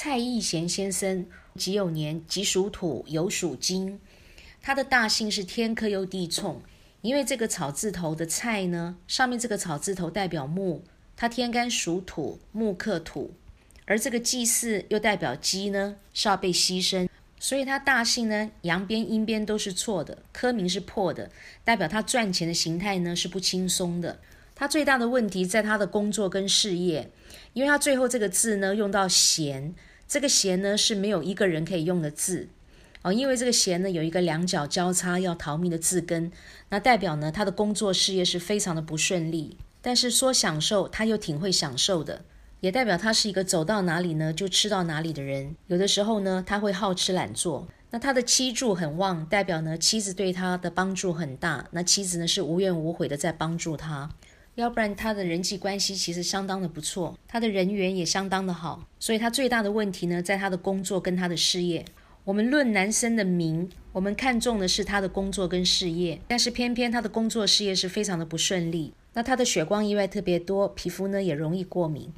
蔡义贤先生己酉年，己属土，酉属金。他的大姓是天克又地冲，因为这个草字头的蔡呢，上面这个草字头代表木，他天干属土，木克土，而这个祭祀又代表鸡呢，是要被牺牲。所以他大姓呢，阳边阴边都是错的，科名是破的，代表他赚钱的形态呢是不轻松的。他最大的问题在他的工作跟事业，因为他最后这个字呢用到闲，这个闲呢是没有一个人可以用的字哦，因为这个闲呢有一个两脚交叉要逃命的字根，那代表呢他的工作事业是非常的不顺利。但是说享受，他又挺会享受的。也代表他是一个走到哪里呢就吃到哪里的人。有的时候呢，他会好吃懒做。那他的妻柱很旺，代表呢妻子对他的帮助很大。那妻子呢是无怨无悔的在帮助他，要不然他的人际关系其实相当的不错，他的人缘也相当的好。所以他最大的问题呢，在他的工作跟他的事业。我们论男生的名，我们看重的是他的工作跟事业，但是偏偏他的工作事业是非常的不顺利。那他的血光意外特别多，皮肤呢也容易过敏。